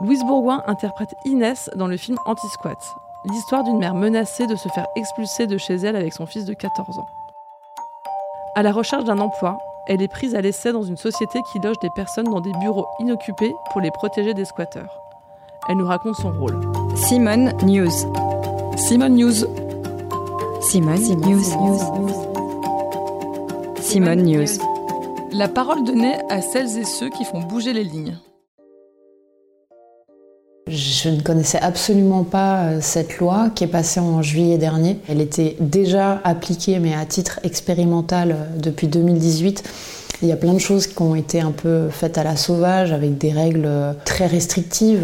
Louise Bourgoin interprète Inès dans le film Anti-Squat, l'histoire d'une mère menacée de se faire expulser de chez elle avec son fils de 14 ans. À la recherche d'un emploi, elle est prise à l'essai dans une société qui loge des personnes dans des bureaux inoccupés pour les protéger des squatteurs. Elle nous raconte son rôle. Simone News. Simone News. Simone News. Simone News. La parole donnée à celles et ceux qui font bouger les lignes. Je ne connaissais absolument pas euh, cette loi qui est passée en juillet dernier. Elle était déjà appliquée, mais à titre expérimental euh, depuis 2018. Il y a plein de choses qui ont été un peu faites à la sauvage avec des règles euh, très restrictives.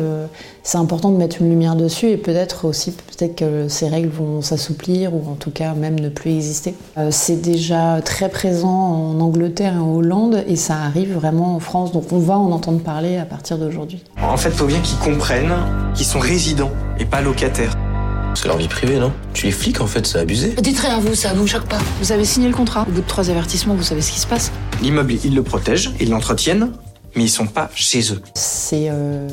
C'est important de mettre une lumière dessus et peut-être aussi peut-être que ces règles vont s'assouplir ou en tout cas même ne plus exister. Euh, c'est déjà très présent en Angleterre et en Hollande et ça arrive vraiment en France. Donc on va en entendre parler à partir d'aujourd'hui. En fait, il faut bien qu'ils comprennent qu'ils sont résidents et pas locataires. C'est leur vie privée, non Tu les flics, en fait, c'est abusé. Dites rien à vous, ça vous choque pas. Vous avez signé le contrat. Au bout de trois avertissements, vous savez ce qui se passe. L'immeuble, ils le protègent, ils l'entretiennent, mais ils sont pas chez eux. C'est euh,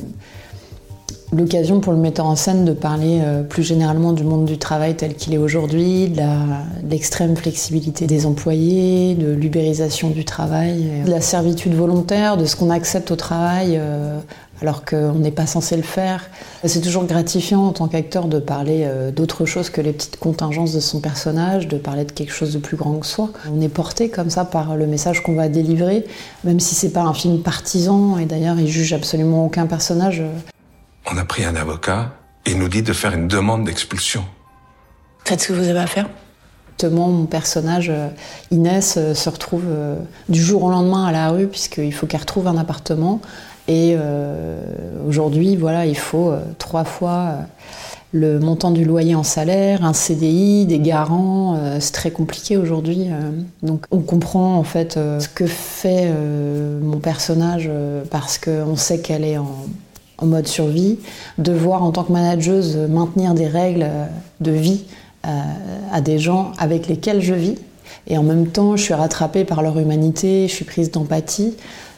l'occasion pour le metteur en scène de parler euh, plus généralement du monde du travail tel qu'il est aujourd'hui, de l'extrême flexibilité des employés, de l'ubérisation du travail, de la servitude volontaire, de ce qu'on accepte au travail euh, alors qu'on n'est pas censé le faire. C'est toujours gratifiant en tant qu'acteur de parler euh, d'autre chose que les petites contingences de son personnage, de parler de quelque chose de plus grand que soi. On est porté comme ça par le message qu'on va délivrer, même si c'est pas un film partisan, et d'ailleurs il juge absolument aucun personnage. On a pris un avocat et il nous dit de faire une demande d'expulsion. Faites ce que vous avez à faire. Mon personnage, euh, Inès, euh, se retrouve du jour au lendemain à la rue, puisqu'il faut qu'elle retrouve un appartement. Et euh, aujourd'hui, voilà, il faut euh, trois fois euh, le montant du loyer en salaire, un CDI, des garants, c'est très compliqué aujourd'hui. donc on comprend en fait ce que fait mon personnage parce qu'on sait qu'elle est en, en, mode survie, devoir en tant que manageuse maintenir des règles de vie à des gens avec lesquels je vis. Et en même temps, je suis rattrapée par leur humanité, je suis prise d'empathie.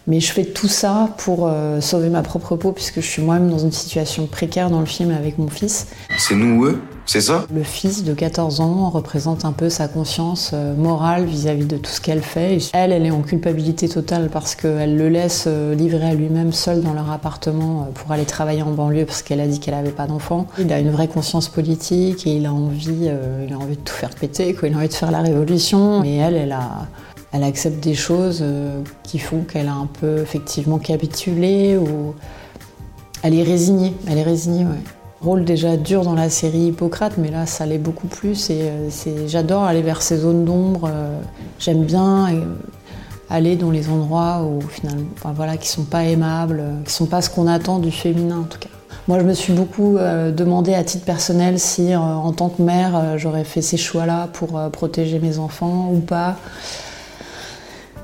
Mais je fais tout ça pour euh, sauver ma propre peau, puisque je suis moi-même dans une situation précaire dans le film avec mon fils. C'est nous ou eux c'est ça? Le fils de 14 ans représente un peu sa conscience euh, morale vis-à-vis de tout ce qu'elle fait. Elle, elle est en culpabilité totale parce qu'elle le laisse euh, livrer à lui-même seul dans leur appartement pour aller travailler en banlieue parce qu'elle a dit qu'elle n'avait pas d'enfant. Il a une vraie conscience politique et il a envie, il a envie de tout faire péter, quoi. il a envie de faire la révolution. Et elle, elle a elle accepte des choses euh, qui font qu'elle a un peu effectivement capitulé ou elle est résignée. Elle est résignée, ouais. Rôle déjà dur dans la série Hippocrate, mais là ça l'est beaucoup plus. Et euh, j'adore aller vers ces zones d'ombre. Euh, j'aime bien aller dans les endroits où finalement, voilà, qui sont pas aimables, qui sont pas ce qu'on attend du féminin en tout cas. Moi, je me suis beaucoup demandé à titre personnel si, en tant que mère, j'aurais fait ces choix-là pour protéger mes enfants ou pas.